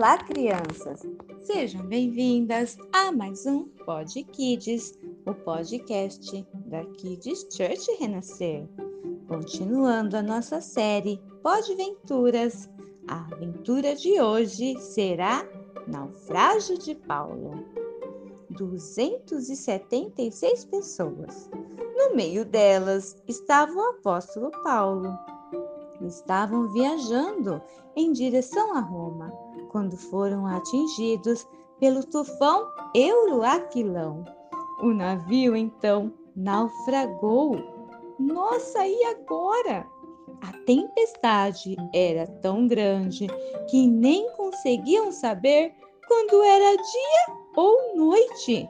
Olá, crianças! Sejam bem-vindas a mais um Pod Kids, o podcast da Kids Church Renascer. Continuando a nossa série Podventuras, a aventura de hoje será Naufrágio de Paulo. 276 pessoas. No meio delas estava o apóstolo Paulo. Estavam viajando em direção a Roma quando foram atingidos pelo tufão Euroaquilão. O navio então naufragou. Nossa, e agora? A tempestade era tão grande que nem conseguiam saber quando era dia ou noite.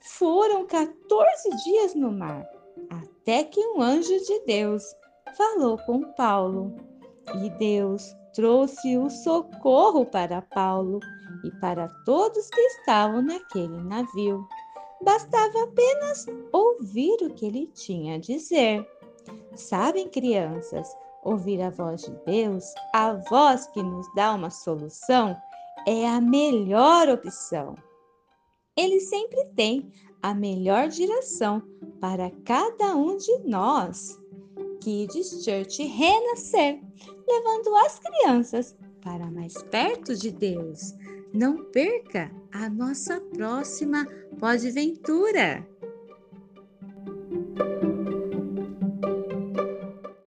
Foram 14 dias no mar, até que um anjo de Deus falou com Paulo. E Deus trouxe o socorro para Paulo e para todos que estavam naquele navio. Bastava apenas ouvir o que ele tinha a dizer. Sabem, crianças, ouvir a voz de Deus, a voz que nos dá uma solução, é a melhor opção. Ele sempre tem a melhor direção para cada um de nós. Kids Church renascer, levando as crianças para mais perto de Deus. Não perca a nossa próxima pós-ventura!